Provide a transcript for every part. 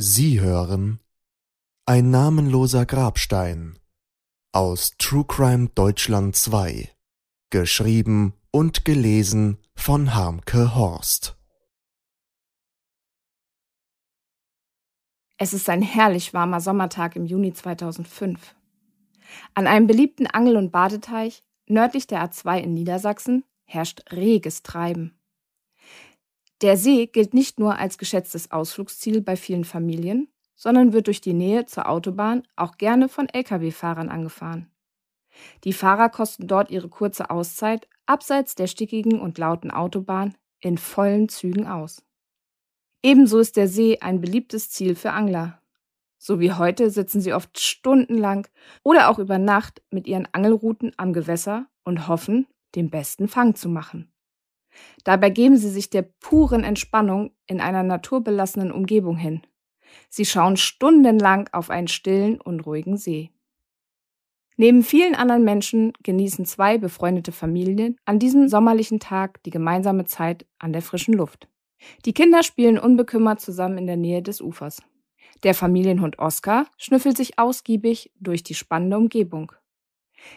Sie hören Ein namenloser Grabstein aus True Crime Deutschland 2, geschrieben und gelesen von Harmke Horst. Es ist ein herrlich warmer Sommertag im Juni 2005. An einem beliebten Angel- und Badeteich nördlich der A2 in Niedersachsen herrscht reges Treiben. Der See gilt nicht nur als geschätztes Ausflugsziel bei vielen Familien, sondern wird durch die Nähe zur Autobahn auch gerne von Lkw-Fahrern angefahren. Die Fahrer kosten dort ihre kurze Auszeit abseits der stickigen und lauten Autobahn in vollen Zügen aus. Ebenso ist der See ein beliebtes Ziel für Angler. So wie heute sitzen sie oft stundenlang oder auch über Nacht mit ihren Angelruten am Gewässer und hoffen, den besten Fang zu machen. Dabei geben sie sich der puren Entspannung in einer naturbelassenen Umgebung hin. Sie schauen stundenlang auf einen stillen und ruhigen See. Neben vielen anderen Menschen genießen zwei befreundete Familien an diesem sommerlichen Tag die gemeinsame Zeit an der frischen Luft. Die Kinder spielen unbekümmert zusammen in der Nähe des Ufers. Der Familienhund Oscar schnüffelt sich ausgiebig durch die spannende Umgebung.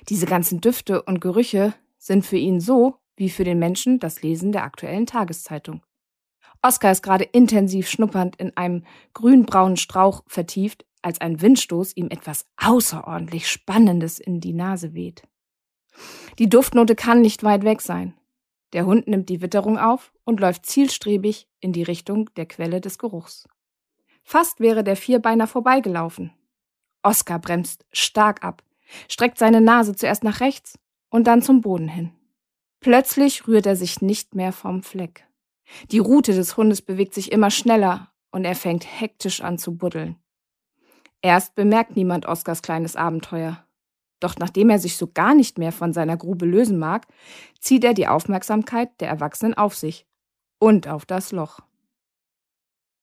Diese ganzen Düfte und Gerüche sind für ihn so wie für den Menschen das Lesen der aktuellen Tageszeitung. Oskar ist gerade intensiv schnuppernd in einem grünbraunen Strauch vertieft, als ein Windstoß ihm etwas außerordentlich Spannendes in die Nase weht. Die Duftnote kann nicht weit weg sein. Der Hund nimmt die Witterung auf und läuft zielstrebig in die Richtung der Quelle des Geruchs. Fast wäre der Vierbeiner vorbeigelaufen. Oskar bremst stark ab, streckt seine Nase zuerst nach rechts und dann zum Boden hin. Plötzlich rührt er sich nicht mehr vom Fleck. Die Rute des Hundes bewegt sich immer schneller und er fängt hektisch an zu buddeln. Erst bemerkt niemand Oskars kleines Abenteuer. Doch nachdem er sich so gar nicht mehr von seiner Grube lösen mag, zieht er die Aufmerksamkeit der Erwachsenen auf sich und auf das Loch.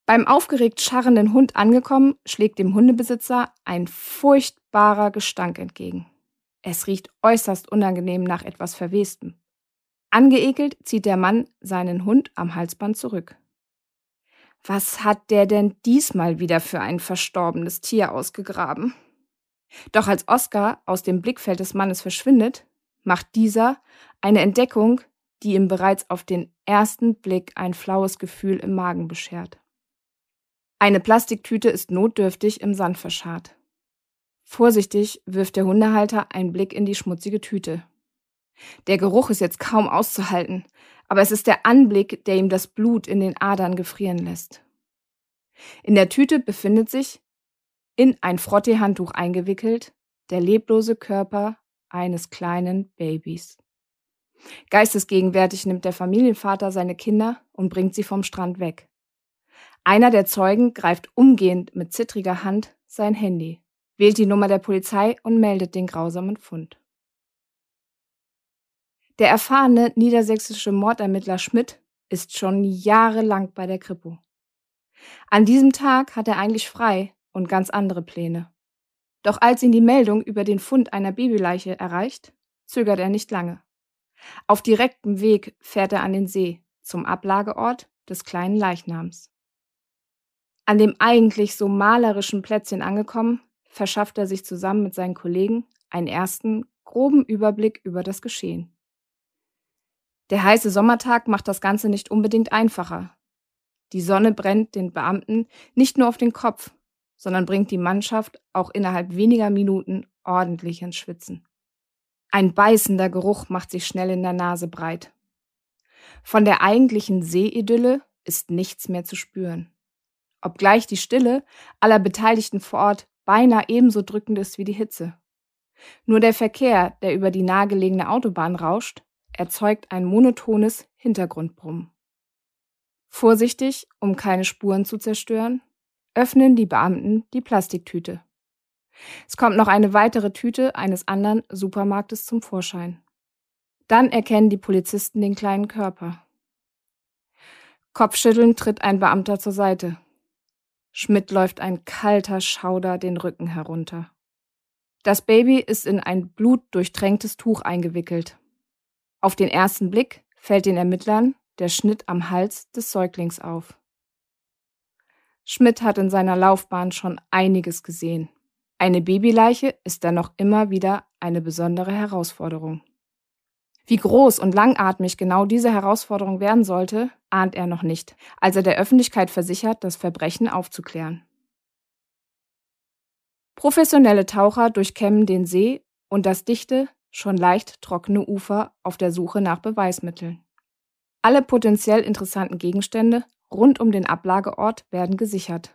Beim aufgeregt scharrenden Hund angekommen, schlägt dem Hundebesitzer ein furchtbarer Gestank entgegen. Es riecht äußerst unangenehm nach etwas Verwestem. Angeekelt zieht der Mann seinen Hund am Halsband zurück. Was hat der denn diesmal wieder für ein verstorbenes Tier ausgegraben? Doch als Oskar aus dem Blickfeld des Mannes verschwindet, macht dieser eine Entdeckung, die ihm bereits auf den ersten Blick ein flaues Gefühl im Magen beschert. Eine Plastiktüte ist notdürftig im Sand verscharrt. Vorsichtig wirft der Hundehalter einen Blick in die schmutzige Tüte. Der Geruch ist jetzt kaum auszuhalten, aber es ist der Anblick, der ihm das Blut in den Adern gefrieren lässt. In der Tüte befindet sich, in ein Frotteehandtuch eingewickelt, der leblose Körper eines kleinen Babys. Geistesgegenwärtig nimmt der Familienvater seine Kinder und bringt sie vom Strand weg. Einer der Zeugen greift umgehend mit zittriger Hand sein Handy, wählt die Nummer der Polizei und meldet den grausamen Fund. Der erfahrene niedersächsische Mordermittler Schmidt ist schon jahrelang bei der Kripo. An diesem Tag hat er eigentlich frei und ganz andere Pläne. Doch als ihn die Meldung über den Fund einer Babyleiche erreicht, zögert er nicht lange. Auf direktem Weg fährt er an den See zum Ablageort des kleinen Leichnams. An dem eigentlich so malerischen Plätzchen angekommen, verschafft er sich zusammen mit seinen Kollegen einen ersten groben Überblick über das Geschehen. Der heiße Sommertag macht das Ganze nicht unbedingt einfacher. Die Sonne brennt den Beamten nicht nur auf den Kopf, sondern bringt die Mannschaft auch innerhalb weniger Minuten ordentlich ins Schwitzen. Ein beißender Geruch macht sich schnell in der Nase breit. Von der eigentlichen Seeidylle ist nichts mehr zu spüren. Obgleich die Stille aller Beteiligten vor Ort beinahe ebenso drückend ist wie die Hitze. Nur der Verkehr, der über die nahegelegene Autobahn rauscht, erzeugt ein monotones Hintergrundbrummen. Vorsichtig, um keine Spuren zu zerstören, öffnen die Beamten die Plastiktüte. Es kommt noch eine weitere Tüte eines anderen Supermarktes zum Vorschein. Dann erkennen die Polizisten den kleinen Körper. Kopfschüttelnd tritt ein Beamter zur Seite. Schmidt läuft ein kalter Schauder den Rücken herunter. Das Baby ist in ein blutdurchtränktes Tuch eingewickelt. Auf den ersten Blick fällt den Ermittlern der Schnitt am Hals des Säuglings auf. Schmidt hat in seiner Laufbahn schon einiges gesehen. Eine Babyleiche ist dennoch immer wieder eine besondere Herausforderung. Wie groß und langatmig genau diese Herausforderung werden sollte, ahnt er noch nicht, als er der Öffentlichkeit versichert, das Verbrechen aufzuklären. Professionelle Taucher durchkämmen den See und das dichte, schon leicht trockene Ufer auf der Suche nach Beweismitteln. Alle potenziell interessanten Gegenstände rund um den Ablageort werden gesichert.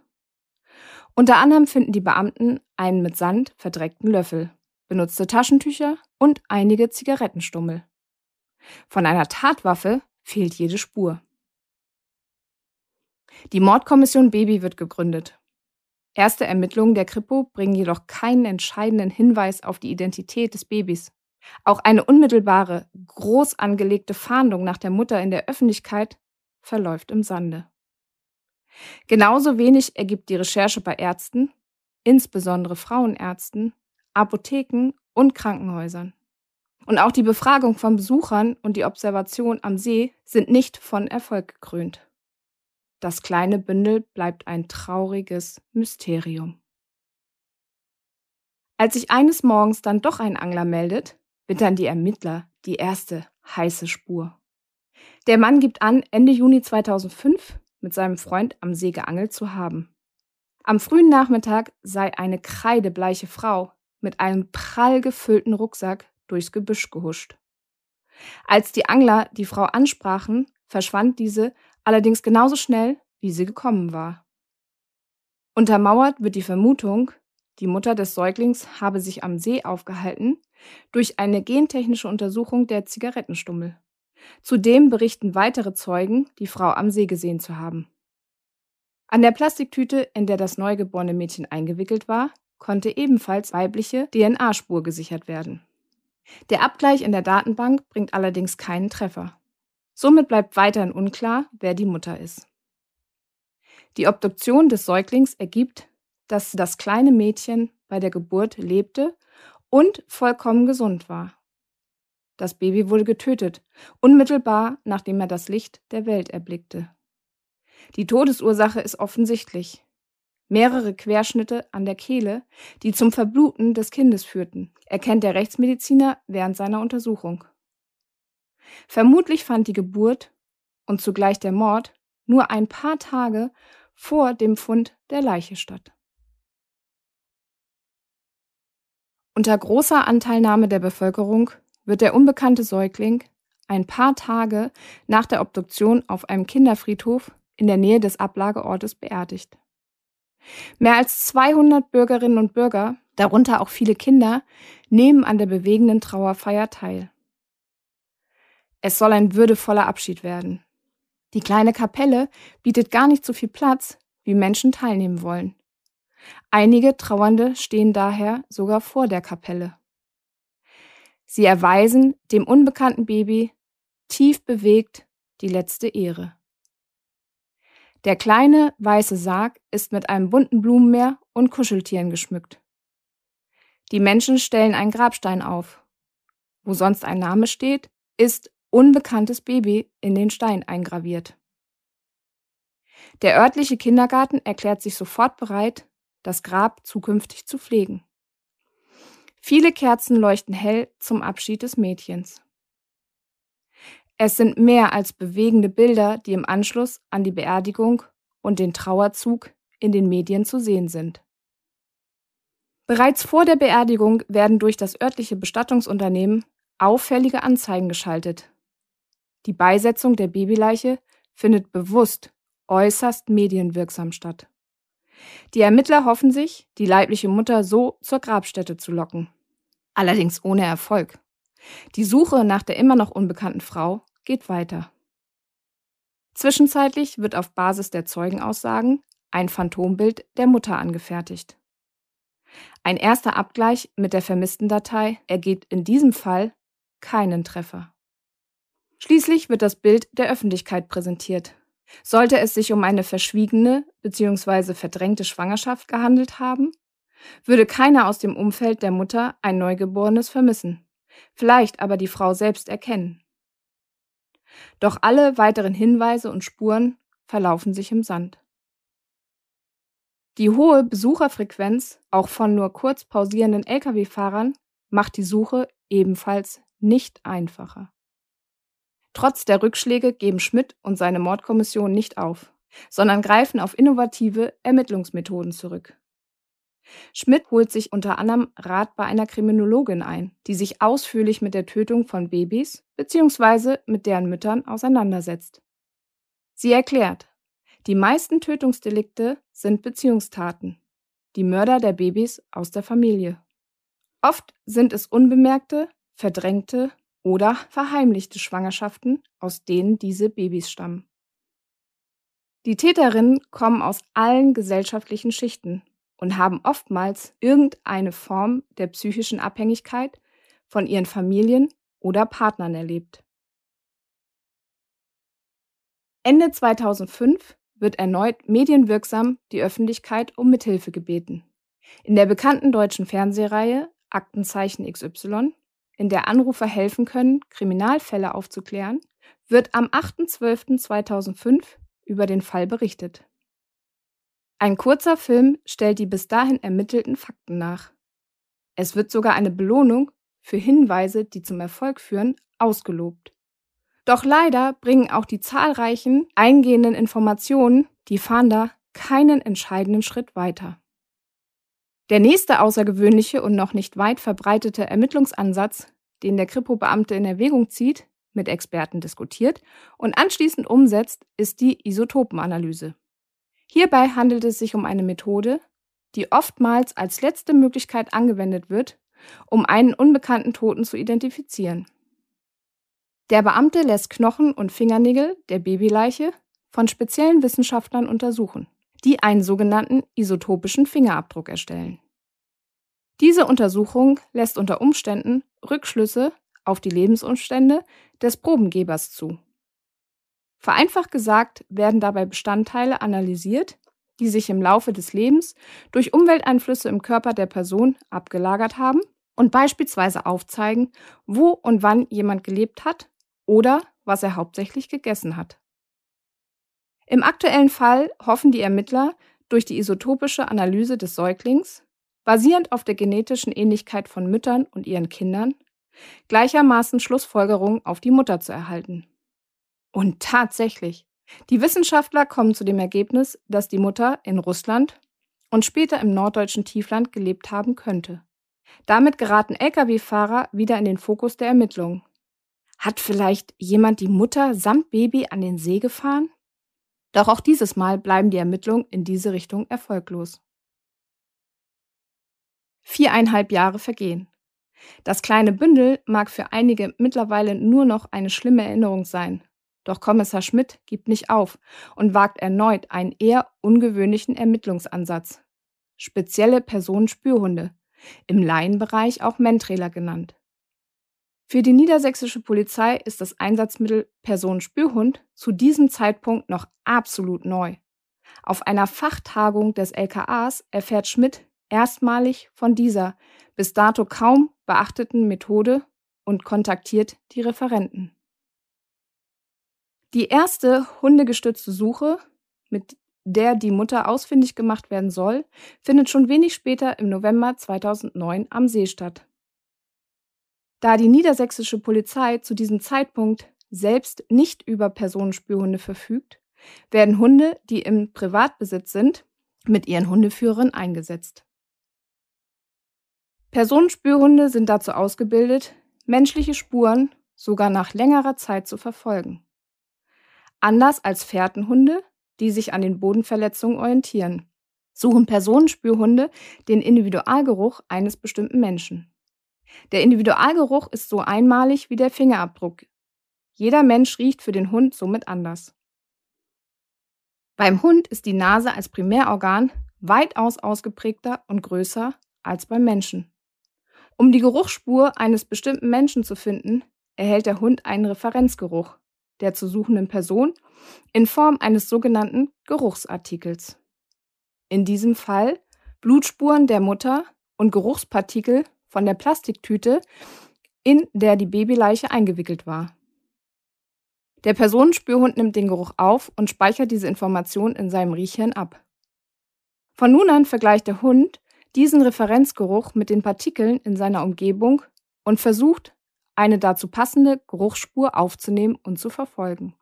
Unter anderem finden die Beamten einen mit Sand verdreckten Löffel, benutzte Taschentücher und einige Zigarettenstummel. Von einer Tatwaffe fehlt jede Spur. Die Mordkommission Baby wird gegründet. Erste Ermittlungen der Kripo bringen jedoch keinen entscheidenden Hinweis auf die Identität des Babys. Auch eine unmittelbare, groß angelegte Fahndung nach der Mutter in der Öffentlichkeit verläuft im Sande. Genauso wenig ergibt die Recherche bei Ärzten, insbesondere Frauenärzten, Apotheken und Krankenhäusern. Und auch die Befragung von Besuchern und die Observation am See sind nicht von Erfolg gekrönt. Das kleine Bündel bleibt ein trauriges Mysterium. Als sich eines Morgens dann doch ein Angler meldet, wittern die Ermittler die erste heiße Spur. Der Mann gibt an, Ende Juni 2005 mit seinem Freund am See geangelt zu haben. Am frühen Nachmittag sei eine kreidebleiche Frau mit einem prall gefüllten Rucksack durchs Gebüsch gehuscht. Als die Angler die Frau ansprachen, verschwand diese allerdings genauso schnell, wie sie gekommen war. Untermauert wird die Vermutung, die Mutter des Säuglings habe sich am See aufgehalten, durch eine gentechnische Untersuchung der Zigarettenstummel. Zudem berichten weitere Zeugen, die Frau am See gesehen zu haben. An der Plastiktüte, in der das neugeborene Mädchen eingewickelt war, konnte ebenfalls weibliche DNA-Spur gesichert werden. Der Abgleich in der Datenbank bringt allerdings keinen Treffer. Somit bleibt weiterhin unklar, wer die Mutter ist. Die Obduktion des Säuglings ergibt, dass das kleine Mädchen bei der Geburt lebte und vollkommen gesund war. Das Baby wurde getötet, unmittelbar nachdem er das Licht der Welt erblickte. Die Todesursache ist offensichtlich mehrere Querschnitte an der Kehle, die zum Verbluten des Kindes führten, erkennt der Rechtsmediziner während seiner Untersuchung. Vermutlich fand die Geburt und zugleich der Mord nur ein paar Tage vor dem Fund der Leiche statt. Unter großer Anteilnahme der Bevölkerung wird der unbekannte Säugling ein paar Tage nach der Obduktion auf einem Kinderfriedhof in der Nähe des Ablageortes beerdigt. Mehr als 200 Bürgerinnen und Bürger, darunter auch viele Kinder, nehmen an der bewegenden Trauerfeier teil. Es soll ein würdevoller Abschied werden. Die kleine Kapelle bietet gar nicht so viel Platz, wie Menschen teilnehmen wollen. Einige Trauernde stehen daher sogar vor der Kapelle. Sie erweisen dem unbekannten Baby tief bewegt die letzte Ehre. Der kleine weiße Sarg ist mit einem bunten Blumenmeer und Kuscheltieren geschmückt. Die Menschen stellen einen Grabstein auf. Wo sonst ein Name steht, ist unbekanntes Baby in den Stein eingraviert. Der örtliche Kindergarten erklärt sich sofort bereit, das Grab zukünftig zu pflegen. Viele Kerzen leuchten hell zum Abschied des Mädchens. Es sind mehr als bewegende Bilder, die im Anschluss an die Beerdigung und den Trauerzug in den Medien zu sehen sind. Bereits vor der Beerdigung werden durch das örtliche Bestattungsunternehmen auffällige Anzeigen geschaltet. Die Beisetzung der Babyleiche findet bewusst äußerst medienwirksam statt. Die Ermittler hoffen sich, die leibliche Mutter so zur Grabstätte zu locken. Allerdings ohne Erfolg. Die Suche nach der immer noch unbekannten Frau geht weiter. Zwischenzeitlich wird auf Basis der Zeugenaussagen ein Phantombild der Mutter angefertigt. Ein erster Abgleich mit der vermissten Datei ergibt in diesem Fall keinen Treffer. Schließlich wird das Bild der Öffentlichkeit präsentiert. Sollte es sich um eine verschwiegene bzw. verdrängte Schwangerschaft gehandelt haben, würde keiner aus dem Umfeld der Mutter ein Neugeborenes vermissen vielleicht aber die Frau selbst erkennen. Doch alle weiteren Hinweise und Spuren verlaufen sich im Sand. Die hohe Besucherfrequenz, auch von nur kurz pausierenden Lkw-Fahrern, macht die Suche ebenfalls nicht einfacher. Trotz der Rückschläge geben Schmidt und seine Mordkommission nicht auf, sondern greifen auf innovative Ermittlungsmethoden zurück. Schmidt holt sich unter anderem Rat bei einer Kriminologin ein, die sich ausführlich mit der Tötung von Babys bzw. mit deren Müttern auseinandersetzt. Sie erklärt, die meisten Tötungsdelikte sind Beziehungstaten, die Mörder der Babys aus der Familie. Oft sind es unbemerkte, verdrängte oder verheimlichte Schwangerschaften, aus denen diese Babys stammen. Die Täterinnen kommen aus allen gesellschaftlichen Schichten und haben oftmals irgendeine Form der psychischen Abhängigkeit von ihren Familien oder Partnern erlebt. Ende 2005 wird erneut medienwirksam die Öffentlichkeit um Mithilfe gebeten. In der bekannten deutschen Fernsehreihe Aktenzeichen XY, in der Anrufer helfen können, Kriminalfälle aufzuklären, wird am 8.12.2005 über den Fall berichtet. Ein kurzer Film stellt die bis dahin ermittelten Fakten nach. Es wird sogar eine Belohnung für Hinweise, die zum Erfolg führen, ausgelobt. Doch leider bringen auch die zahlreichen eingehenden Informationen die Fahnder keinen entscheidenden Schritt weiter. Der nächste außergewöhnliche und noch nicht weit verbreitete Ermittlungsansatz, den der Kripo-Beamte in Erwägung zieht, mit Experten diskutiert und anschließend umsetzt, ist die Isotopenanalyse. Hierbei handelt es sich um eine Methode, die oftmals als letzte Möglichkeit angewendet wird, um einen unbekannten Toten zu identifizieren. Der Beamte lässt Knochen und Fingernägel der Babyleiche von speziellen Wissenschaftlern untersuchen, die einen sogenannten isotopischen Fingerabdruck erstellen. Diese Untersuchung lässt unter Umständen Rückschlüsse auf die Lebensumstände des Probengebers zu. Vereinfacht gesagt werden dabei Bestandteile analysiert, die sich im Laufe des Lebens durch Umwelteinflüsse im Körper der Person abgelagert haben und beispielsweise aufzeigen, wo und wann jemand gelebt hat oder was er hauptsächlich gegessen hat. Im aktuellen Fall hoffen die Ermittler durch die isotopische Analyse des Säuglings, basierend auf der genetischen Ähnlichkeit von Müttern und ihren Kindern, gleichermaßen Schlussfolgerungen auf die Mutter zu erhalten. Und tatsächlich, die Wissenschaftler kommen zu dem Ergebnis, dass die Mutter in Russland und später im norddeutschen Tiefland gelebt haben könnte. Damit geraten Lkw-Fahrer wieder in den Fokus der Ermittlungen. Hat vielleicht jemand die Mutter samt Baby an den See gefahren? Doch auch dieses Mal bleiben die Ermittlungen in diese Richtung erfolglos. Viereinhalb Jahre vergehen. Das kleine Bündel mag für einige mittlerweile nur noch eine schlimme Erinnerung sein. Doch Kommissar Schmidt gibt nicht auf und wagt erneut einen eher ungewöhnlichen Ermittlungsansatz. Spezielle Personenspürhunde, im Laienbereich auch Mentrailer genannt. Für die niedersächsische Polizei ist das Einsatzmittel Personenspürhund zu diesem Zeitpunkt noch absolut neu. Auf einer Fachtagung des LKAs erfährt Schmidt erstmalig von dieser bis dato kaum beachteten Methode und kontaktiert die Referenten. Die erste hundegestützte Suche, mit der die Mutter ausfindig gemacht werden soll, findet schon wenig später im November 2009 am See statt. Da die niedersächsische Polizei zu diesem Zeitpunkt selbst nicht über Personenspürhunde verfügt, werden Hunde, die im Privatbesitz sind, mit ihren Hundeführern eingesetzt. Personenspürhunde sind dazu ausgebildet, menschliche Spuren sogar nach längerer Zeit zu verfolgen. Anders als Fährtenhunde, die sich an den Bodenverletzungen orientieren, suchen Personenspürhunde den Individualgeruch eines bestimmten Menschen. Der Individualgeruch ist so einmalig wie der Fingerabdruck. Jeder Mensch riecht für den Hund somit anders. Beim Hund ist die Nase als Primärorgan weitaus ausgeprägter und größer als beim Menschen. Um die Geruchsspur eines bestimmten Menschen zu finden, erhält der Hund einen Referenzgeruch, der zu suchenden Person in Form eines sogenannten Geruchsartikels. In diesem Fall Blutspuren der Mutter und Geruchspartikel von der Plastiktüte, in der die Babyleiche eingewickelt war. Der Personenspürhund nimmt den Geruch auf und speichert diese Information in seinem Riechhirn ab. Von nun an vergleicht der Hund diesen Referenzgeruch mit den Partikeln in seiner Umgebung und versucht, eine dazu passende Geruchsspur aufzunehmen und zu verfolgen.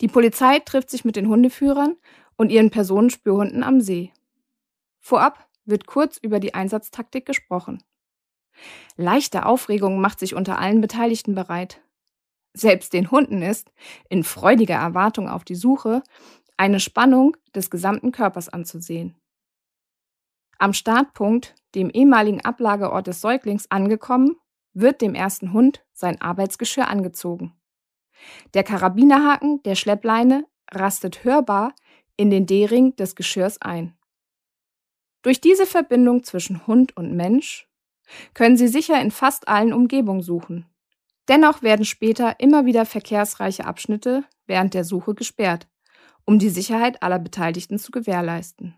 Die Polizei trifft sich mit den Hundeführern und ihren Personenspürhunden am See. Vorab wird kurz über die Einsatztaktik gesprochen. Leichte Aufregung macht sich unter allen Beteiligten bereit. Selbst den Hunden ist, in freudiger Erwartung auf die Suche, eine Spannung des gesamten Körpers anzusehen. Am Startpunkt, dem ehemaligen Ablageort des Säuglings, angekommen, wird dem ersten Hund sein Arbeitsgeschirr angezogen. Der Karabinerhaken der Schleppleine rastet hörbar in den D-Ring des Geschirrs ein. Durch diese Verbindung zwischen Hund und Mensch können Sie sicher in fast allen Umgebungen suchen. Dennoch werden später immer wieder verkehrsreiche Abschnitte während der Suche gesperrt, um die Sicherheit aller Beteiligten zu gewährleisten.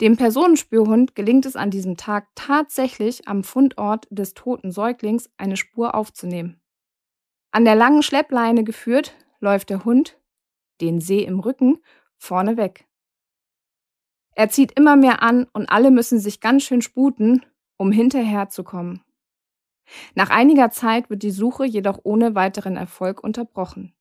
Dem Personenspürhund gelingt es an diesem Tag tatsächlich am Fundort des toten Säuglings eine Spur aufzunehmen. An der langen Schleppleine geführt, läuft der Hund, den See im Rücken, vorne weg. Er zieht immer mehr an und alle müssen sich ganz schön sputen, um hinterherzukommen. Nach einiger Zeit wird die Suche jedoch ohne weiteren Erfolg unterbrochen.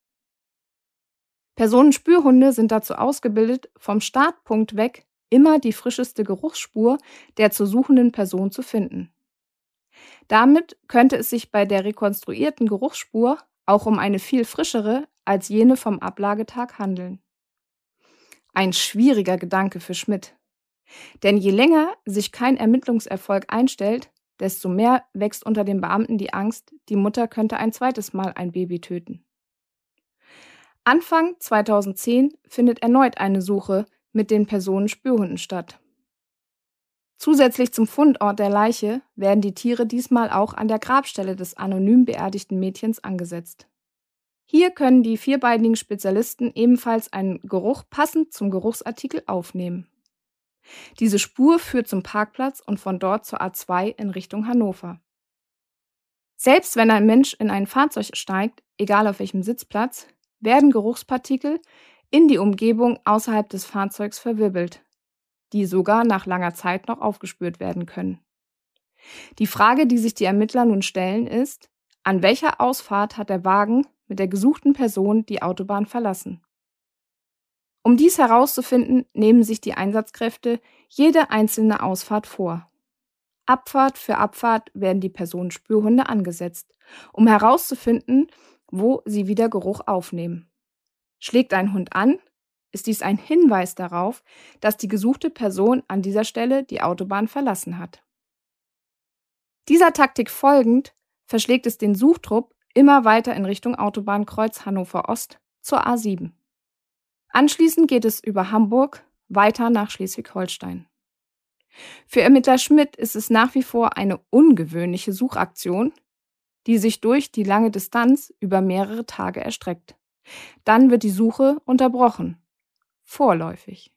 Personenspürhunde sind dazu ausgebildet, vom Startpunkt weg immer die frischeste Geruchsspur der zu suchenden Person zu finden. Damit könnte es sich bei der rekonstruierten Geruchsspur auch um eine viel frischere als jene vom Ablagetag handeln. Ein schwieriger Gedanke für Schmidt. Denn je länger sich kein Ermittlungserfolg einstellt, desto mehr wächst unter den Beamten die Angst, die Mutter könnte ein zweites Mal ein Baby töten. Anfang 2010 findet erneut eine Suche mit den Personenspürhunden statt. Zusätzlich zum Fundort der Leiche werden die Tiere diesmal auch an der Grabstelle des anonym beerdigten Mädchens angesetzt. Hier können die vierbeinigen Spezialisten ebenfalls einen Geruch passend zum Geruchsartikel aufnehmen. Diese Spur führt zum Parkplatz und von dort zur A2 in Richtung Hannover. Selbst wenn ein Mensch in ein Fahrzeug steigt, egal auf welchem Sitzplatz, werden Geruchspartikel in die Umgebung außerhalb des Fahrzeugs verwirbelt, die sogar nach langer Zeit noch aufgespürt werden können. Die Frage, die sich die Ermittler nun stellen, ist, an welcher Ausfahrt hat der Wagen mit der gesuchten Person die Autobahn verlassen? Um dies herauszufinden, nehmen sich die Einsatzkräfte jede einzelne Ausfahrt vor. Abfahrt für Abfahrt werden die Personenspürhunde angesetzt, um herauszufinden, wo sie wieder Geruch aufnehmen. Schlägt ein Hund an, ist dies ein Hinweis darauf, dass die gesuchte Person an dieser Stelle die Autobahn verlassen hat. Dieser Taktik folgend verschlägt es den Suchtrupp immer weiter in Richtung Autobahnkreuz Hannover Ost zur A7. Anschließend geht es über Hamburg weiter nach Schleswig-Holstein. Für Ermittler Schmidt ist es nach wie vor eine ungewöhnliche Suchaktion, die sich durch die lange Distanz über mehrere Tage erstreckt. Dann wird die Suche unterbrochen. Vorläufig.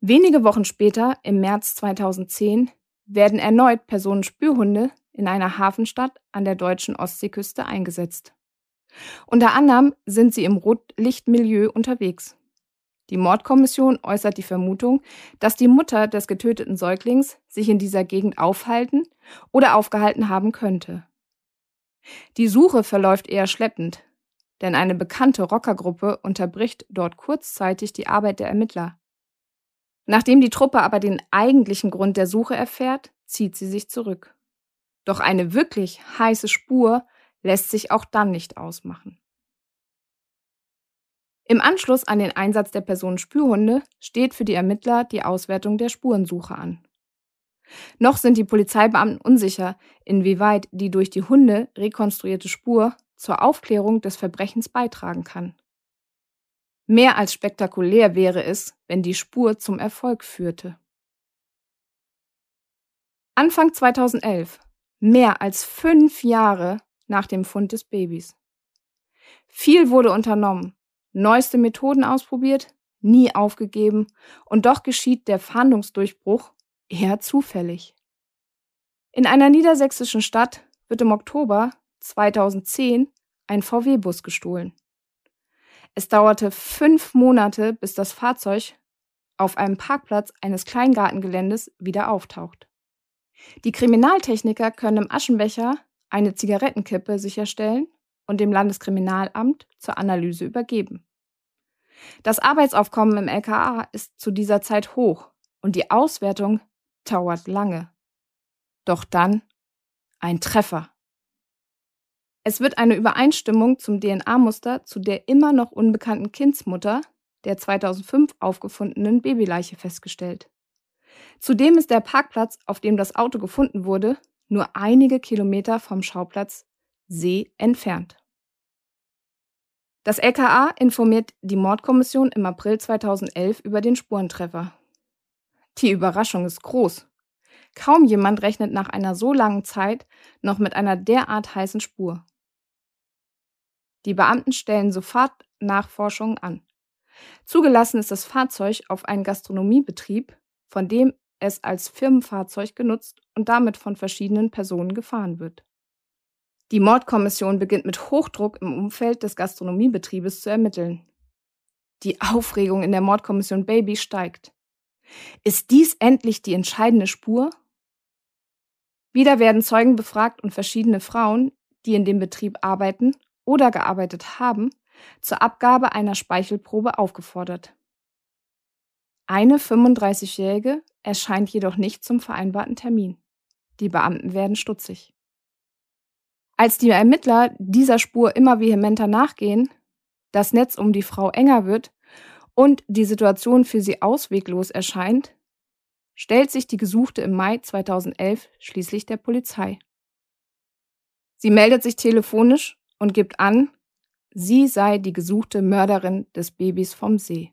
Wenige Wochen später, im März 2010, werden erneut Personenspürhunde in einer Hafenstadt an der deutschen Ostseeküste eingesetzt. Unter anderem sind sie im Rotlichtmilieu unterwegs. Die Mordkommission äußert die Vermutung, dass die Mutter des getöteten Säuglings sich in dieser Gegend aufhalten oder aufgehalten haben könnte. Die Suche verläuft eher schleppend, denn eine bekannte Rockergruppe unterbricht dort kurzzeitig die Arbeit der Ermittler. Nachdem die Truppe aber den eigentlichen Grund der Suche erfährt, zieht sie sich zurück. Doch eine wirklich heiße Spur lässt sich auch dann nicht ausmachen. Im Anschluss an den Einsatz der Personenspürhunde steht für die Ermittler die Auswertung der Spurensuche an. Noch sind die Polizeibeamten unsicher, inwieweit die durch die Hunde rekonstruierte Spur zur Aufklärung des Verbrechens beitragen kann. Mehr als spektakulär wäre es, wenn die Spur zum Erfolg führte. Anfang 2011, mehr als fünf Jahre nach dem Fund des Babys. Viel wurde unternommen, neueste Methoden ausprobiert, nie aufgegeben, und doch geschieht der Fahndungsdurchbruch eher zufällig. In einer niedersächsischen Stadt wird im Oktober 2010 ein VW-Bus gestohlen. Es dauerte fünf Monate, bis das Fahrzeug auf einem Parkplatz eines Kleingartengeländes wieder auftaucht. Die Kriminaltechniker können im Aschenbecher eine Zigarettenkippe sicherstellen und dem Landeskriminalamt zur Analyse übergeben. Das Arbeitsaufkommen im LKA ist zu dieser Zeit hoch und die Auswertung dauert lange. Doch dann ein Treffer. Es wird eine Übereinstimmung zum DNA-Muster zu der immer noch unbekannten Kindsmutter der 2005 aufgefundenen Babyleiche festgestellt. Zudem ist der Parkplatz, auf dem das Auto gefunden wurde, nur einige Kilometer vom Schauplatz See entfernt. Das LKA informiert die Mordkommission im April 2011 über den Spurentreffer. Die Überraschung ist groß. Kaum jemand rechnet nach einer so langen Zeit noch mit einer derart heißen Spur. Die Beamten stellen sofort Nachforschungen an. Zugelassen ist das Fahrzeug auf einen Gastronomiebetrieb, von dem es als Firmenfahrzeug genutzt und damit von verschiedenen Personen gefahren wird. Die Mordkommission beginnt mit Hochdruck im Umfeld des Gastronomiebetriebes zu ermitteln. Die Aufregung in der Mordkommission Baby steigt. Ist dies endlich die entscheidende Spur? Wieder werden Zeugen befragt und verschiedene Frauen, die in dem Betrieb arbeiten oder gearbeitet haben, zur Abgabe einer Speichelprobe aufgefordert. Eine 35-Jährige erscheint jedoch nicht zum vereinbarten Termin. Die Beamten werden stutzig. Als die Ermittler dieser Spur immer vehementer nachgehen, das Netz um die Frau enger wird und die Situation für sie ausweglos erscheint, stellt sich die Gesuchte im Mai 2011 schließlich der Polizei. Sie meldet sich telefonisch und gibt an, sie sei die gesuchte Mörderin des Babys vom See.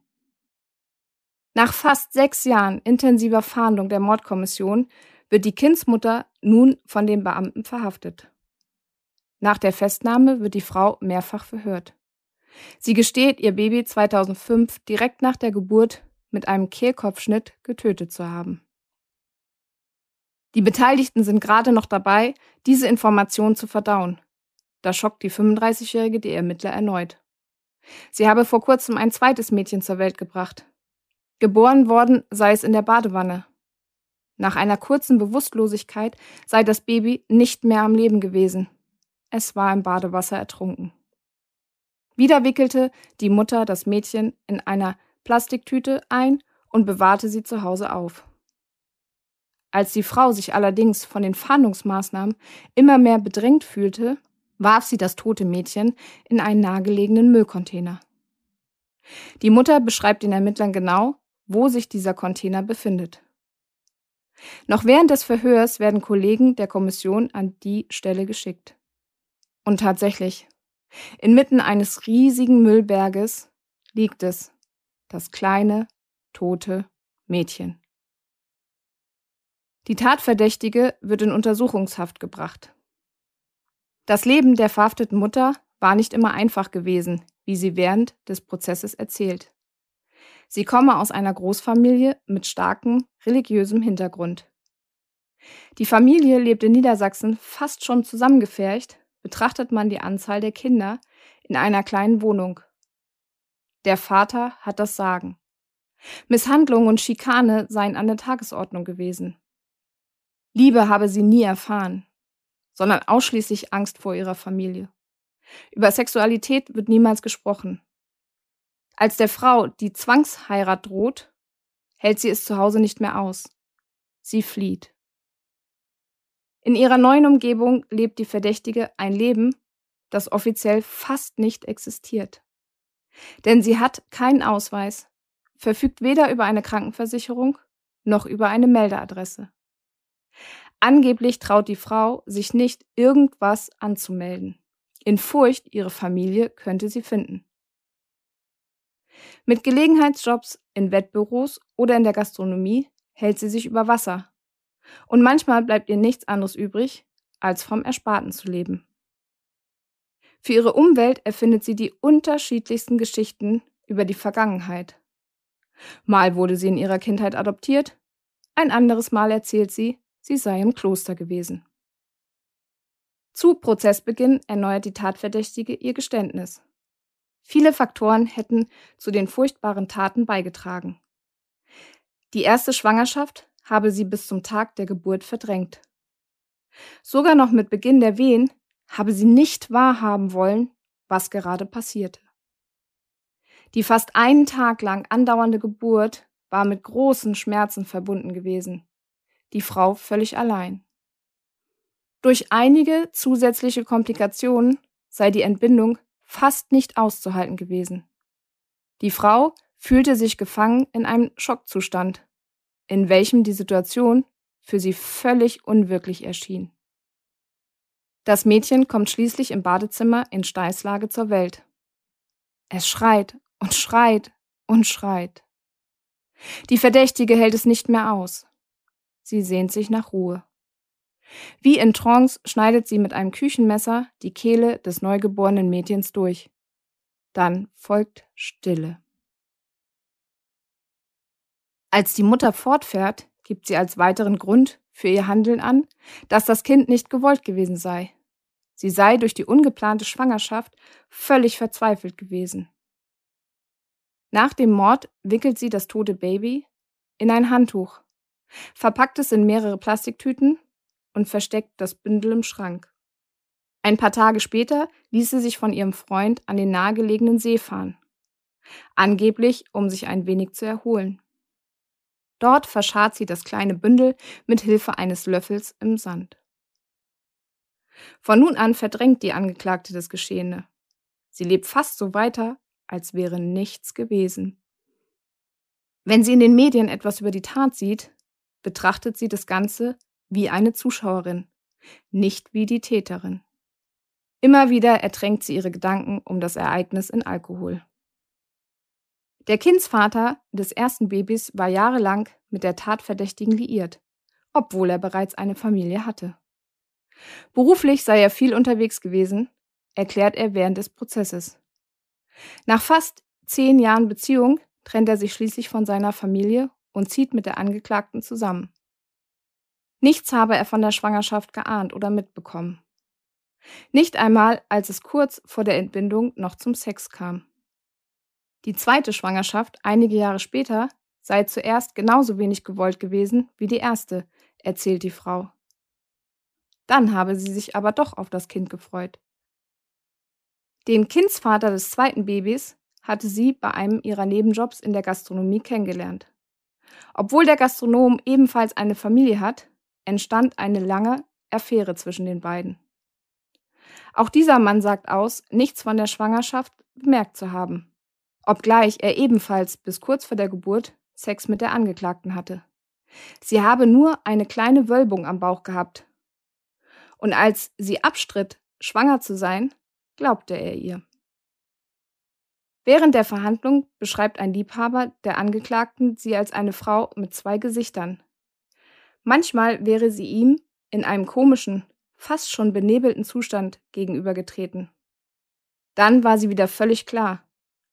Nach fast sechs Jahren intensiver Fahndung der Mordkommission wird die Kindsmutter nun von den Beamten verhaftet. Nach der Festnahme wird die Frau mehrfach verhört. Sie gesteht, ihr Baby 2005 direkt nach der Geburt mit einem Kehlkopfschnitt getötet zu haben. Die Beteiligten sind gerade noch dabei, diese Information zu verdauen. Da schockt die 35-Jährige die Ermittler erneut. Sie habe vor kurzem ein zweites Mädchen zur Welt gebracht. Geboren worden sei es in der Badewanne. Nach einer kurzen Bewusstlosigkeit sei das Baby nicht mehr am Leben gewesen. Es war im Badewasser ertrunken. Wieder wickelte die Mutter das Mädchen in einer Plastiktüte ein und bewahrte sie zu Hause auf. Als die Frau sich allerdings von den Fahndungsmaßnahmen immer mehr bedrängt fühlte, warf sie das tote Mädchen in einen nahegelegenen Müllcontainer. Die Mutter beschreibt den Ermittlern genau, wo sich dieser Container befindet. Noch während des Verhörs werden Kollegen der Kommission an die Stelle geschickt. Und tatsächlich, inmitten eines riesigen Müllberges liegt es, das kleine, tote Mädchen. Die Tatverdächtige wird in Untersuchungshaft gebracht. Das Leben der verhafteten Mutter war nicht immer einfach gewesen, wie sie während des Prozesses erzählt. Sie komme aus einer Großfamilie mit starkem religiösem Hintergrund. Die Familie lebt in Niedersachsen fast schon zusammengefärcht, betrachtet man die Anzahl der Kinder in einer kleinen Wohnung. Der Vater hat das Sagen. Misshandlung und Schikane seien an der Tagesordnung gewesen. Liebe habe sie nie erfahren, sondern ausschließlich Angst vor ihrer Familie. Über Sexualität wird niemals gesprochen. Als der Frau die Zwangsheirat droht, hält sie es zu Hause nicht mehr aus. Sie flieht. In ihrer neuen Umgebung lebt die Verdächtige ein Leben, das offiziell fast nicht existiert. Denn sie hat keinen Ausweis, verfügt weder über eine Krankenversicherung noch über eine Meldeadresse. Angeblich traut die Frau sich nicht, irgendwas anzumelden, in Furcht, ihre Familie könnte sie finden. Mit Gelegenheitsjobs in Wettbüros oder in der Gastronomie hält sie sich über Wasser. Und manchmal bleibt ihr nichts anderes übrig, als vom Ersparten zu leben. Für ihre Umwelt erfindet sie die unterschiedlichsten Geschichten über die Vergangenheit. Mal wurde sie in ihrer Kindheit adoptiert, ein anderes Mal erzählt sie, sie sei im Kloster gewesen. Zu Prozessbeginn erneuert die Tatverdächtige ihr Geständnis. Viele Faktoren hätten zu den furchtbaren Taten beigetragen. Die erste Schwangerschaft habe sie bis zum Tag der Geburt verdrängt. Sogar noch mit Beginn der Wehen habe sie nicht wahrhaben wollen, was gerade passierte. Die fast einen Tag lang andauernde Geburt war mit großen Schmerzen verbunden gewesen. Die Frau völlig allein. Durch einige zusätzliche Komplikationen sei die Entbindung fast nicht auszuhalten gewesen. Die Frau fühlte sich gefangen in einem Schockzustand, in welchem die Situation für sie völlig unwirklich erschien. Das Mädchen kommt schließlich im Badezimmer in Steißlage zur Welt. Es schreit und schreit und schreit. Die Verdächtige hält es nicht mehr aus. Sie sehnt sich nach Ruhe. Wie in Trance schneidet sie mit einem Küchenmesser die Kehle des neugeborenen Mädchens durch. Dann folgt Stille. Als die Mutter fortfährt, gibt sie als weiteren Grund für ihr Handeln an, dass das Kind nicht gewollt gewesen sei. Sie sei durch die ungeplante Schwangerschaft völlig verzweifelt gewesen. Nach dem Mord wickelt sie das tote Baby in ein Handtuch, verpackt es in mehrere Plastiktüten und versteckt das Bündel im Schrank. Ein paar Tage später ließ sie sich von ihrem Freund an den nahegelegenen See fahren, angeblich um sich ein wenig zu erholen. Dort verscharrt sie das kleine Bündel mit Hilfe eines Löffels im Sand. Von nun an verdrängt die Angeklagte das Geschehene. Sie lebt fast so weiter, als wäre nichts gewesen. Wenn sie in den Medien etwas über die Tat sieht, betrachtet sie das Ganze wie eine Zuschauerin, nicht wie die Täterin. Immer wieder ertränkt sie ihre Gedanken um das Ereignis in Alkohol. Der Kindsvater des ersten Babys war jahrelang mit der Tatverdächtigen liiert, obwohl er bereits eine Familie hatte. Beruflich sei er viel unterwegs gewesen, erklärt er während des Prozesses. Nach fast zehn Jahren Beziehung trennt er sich schließlich von seiner Familie und zieht mit der Angeklagten zusammen. Nichts habe er von der Schwangerschaft geahnt oder mitbekommen. Nicht einmal, als es kurz vor der Entbindung noch zum Sex kam. Die zweite Schwangerschaft, einige Jahre später, sei zuerst genauso wenig gewollt gewesen wie die erste, erzählt die Frau. Dann habe sie sich aber doch auf das Kind gefreut. Den Kindsvater des zweiten Babys hatte sie bei einem ihrer Nebenjobs in der Gastronomie kennengelernt. Obwohl der Gastronom ebenfalls eine Familie hat, entstand eine lange Affäre zwischen den beiden. Auch dieser Mann sagt aus, nichts von der Schwangerschaft bemerkt zu haben, obgleich er ebenfalls bis kurz vor der Geburt Sex mit der Angeklagten hatte. Sie habe nur eine kleine Wölbung am Bauch gehabt. Und als sie abstritt, schwanger zu sein, glaubte er ihr. Während der Verhandlung beschreibt ein Liebhaber der Angeklagten sie als eine Frau mit zwei Gesichtern, Manchmal wäre sie ihm in einem komischen, fast schon benebelten Zustand gegenübergetreten. Dann war sie wieder völlig klar.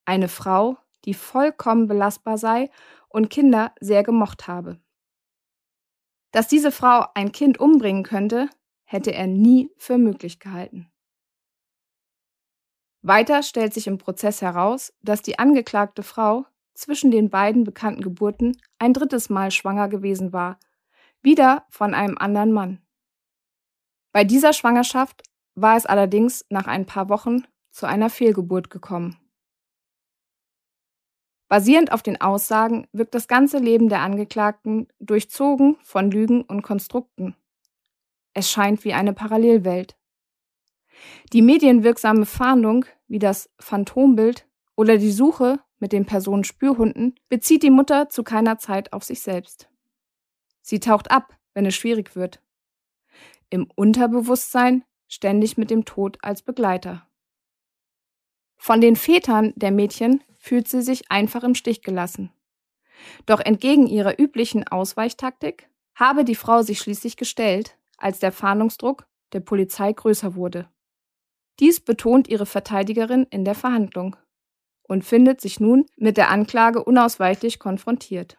Eine Frau, die vollkommen belastbar sei und Kinder sehr gemocht habe. Dass diese Frau ein Kind umbringen könnte, hätte er nie für möglich gehalten. Weiter stellt sich im Prozess heraus, dass die angeklagte Frau zwischen den beiden bekannten Geburten ein drittes Mal schwanger gewesen war wieder von einem anderen Mann. Bei dieser Schwangerschaft war es allerdings nach ein paar Wochen zu einer Fehlgeburt gekommen. Basierend auf den Aussagen wirkt das ganze Leben der Angeklagten durchzogen von Lügen und Konstrukten. Es scheint wie eine Parallelwelt. Die medienwirksame Fahndung wie das Phantombild oder die Suche mit den Personenspürhunden bezieht die Mutter zu keiner Zeit auf sich selbst. Sie taucht ab, wenn es schwierig wird. Im Unterbewusstsein ständig mit dem Tod als Begleiter. Von den Vätern der Mädchen fühlt sie sich einfach im Stich gelassen. Doch entgegen ihrer üblichen Ausweichtaktik habe die Frau sich schließlich gestellt, als der Fahndungsdruck der Polizei größer wurde. Dies betont ihre Verteidigerin in der Verhandlung und findet sich nun mit der Anklage unausweichlich konfrontiert.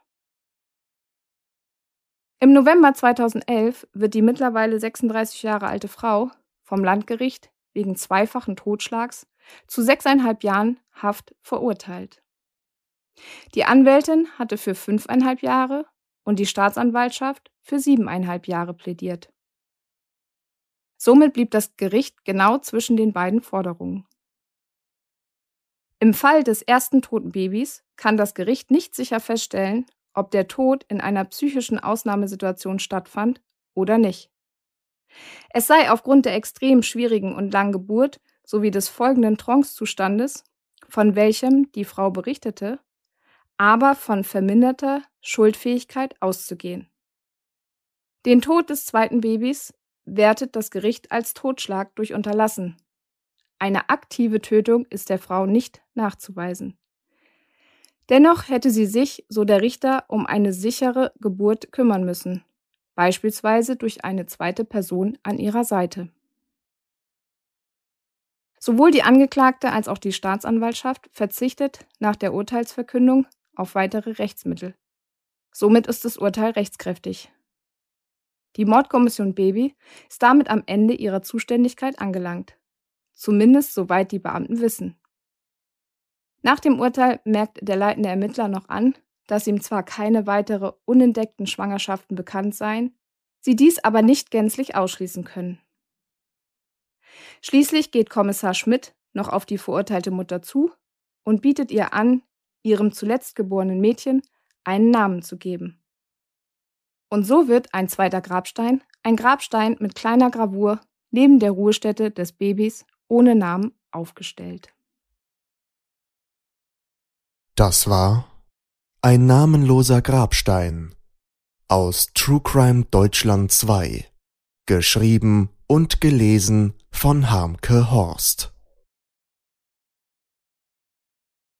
Im November 2011 wird die mittlerweile 36 Jahre alte Frau vom Landgericht wegen zweifachen Totschlags zu sechseinhalb Jahren Haft verurteilt. Die Anwältin hatte für fünfeinhalb Jahre und die Staatsanwaltschaft für siebeneinhalb Jahre plädiert. Somit blieb das Gericht genau zwischen den beiden Forderungen. Im Fall des ersten toten Babys kann das Gericht nicht sicher feststellen, ob der Tod in einer psychischen Ausnahmesituation stattfand oder nicht. Es sei aufgrund der extrem schwierigen und langen Geburt sowie des folgenden Trancezustandes, von welchem die Frau berichtete, aber von verminderter Schuldfähigkeit auszugehen. Den Tod des zweiten Babys wertet das Gericht als Totschlag durch Unterlassen. Eine aktive Tötung ist der Frau nicht nachzuweisen. Dennoch hätte sie sich, so der Richter, um eine sichere Geburt kümmern müssen, beispielsweise durch eine zweite Person an ihrer Seite. Sowohl die Angeklagte als auch die Staatsanwaltschaft verzichtet nach der Urteilsverkündung auf weitere Rechtsmittel. Somit ist das Urteil rechtskräftig. Die Mordkommission Baby ist damit am Ende ihrer Zuständigkeit angelangt. Zumindest soweit die Beamten wissen. Nach dem Urteil merkt der leitende Ermittler noch an, dass ihm zwar keine weitere unentdeckten Schwangerschaften bekannt seien, sie dies aber nicht gänzlich ausschließen können. Schließlich geht Kommissar Schmidt noch auf die verurteilte Mutter zu und bietet ihr an, ihrem zuletzt geborenen Mädchen einen Namen zu geben. Und so wird ein zweiter Grabstein, ein Grabstein mit kleiner Gravur, neben der Ruhestätte des Babys ohne Namen aufgestellt. Das war ein namenloser Grabstein aus True Crime Deutschland 2, geschrieben und gelesen von Harmke Horst.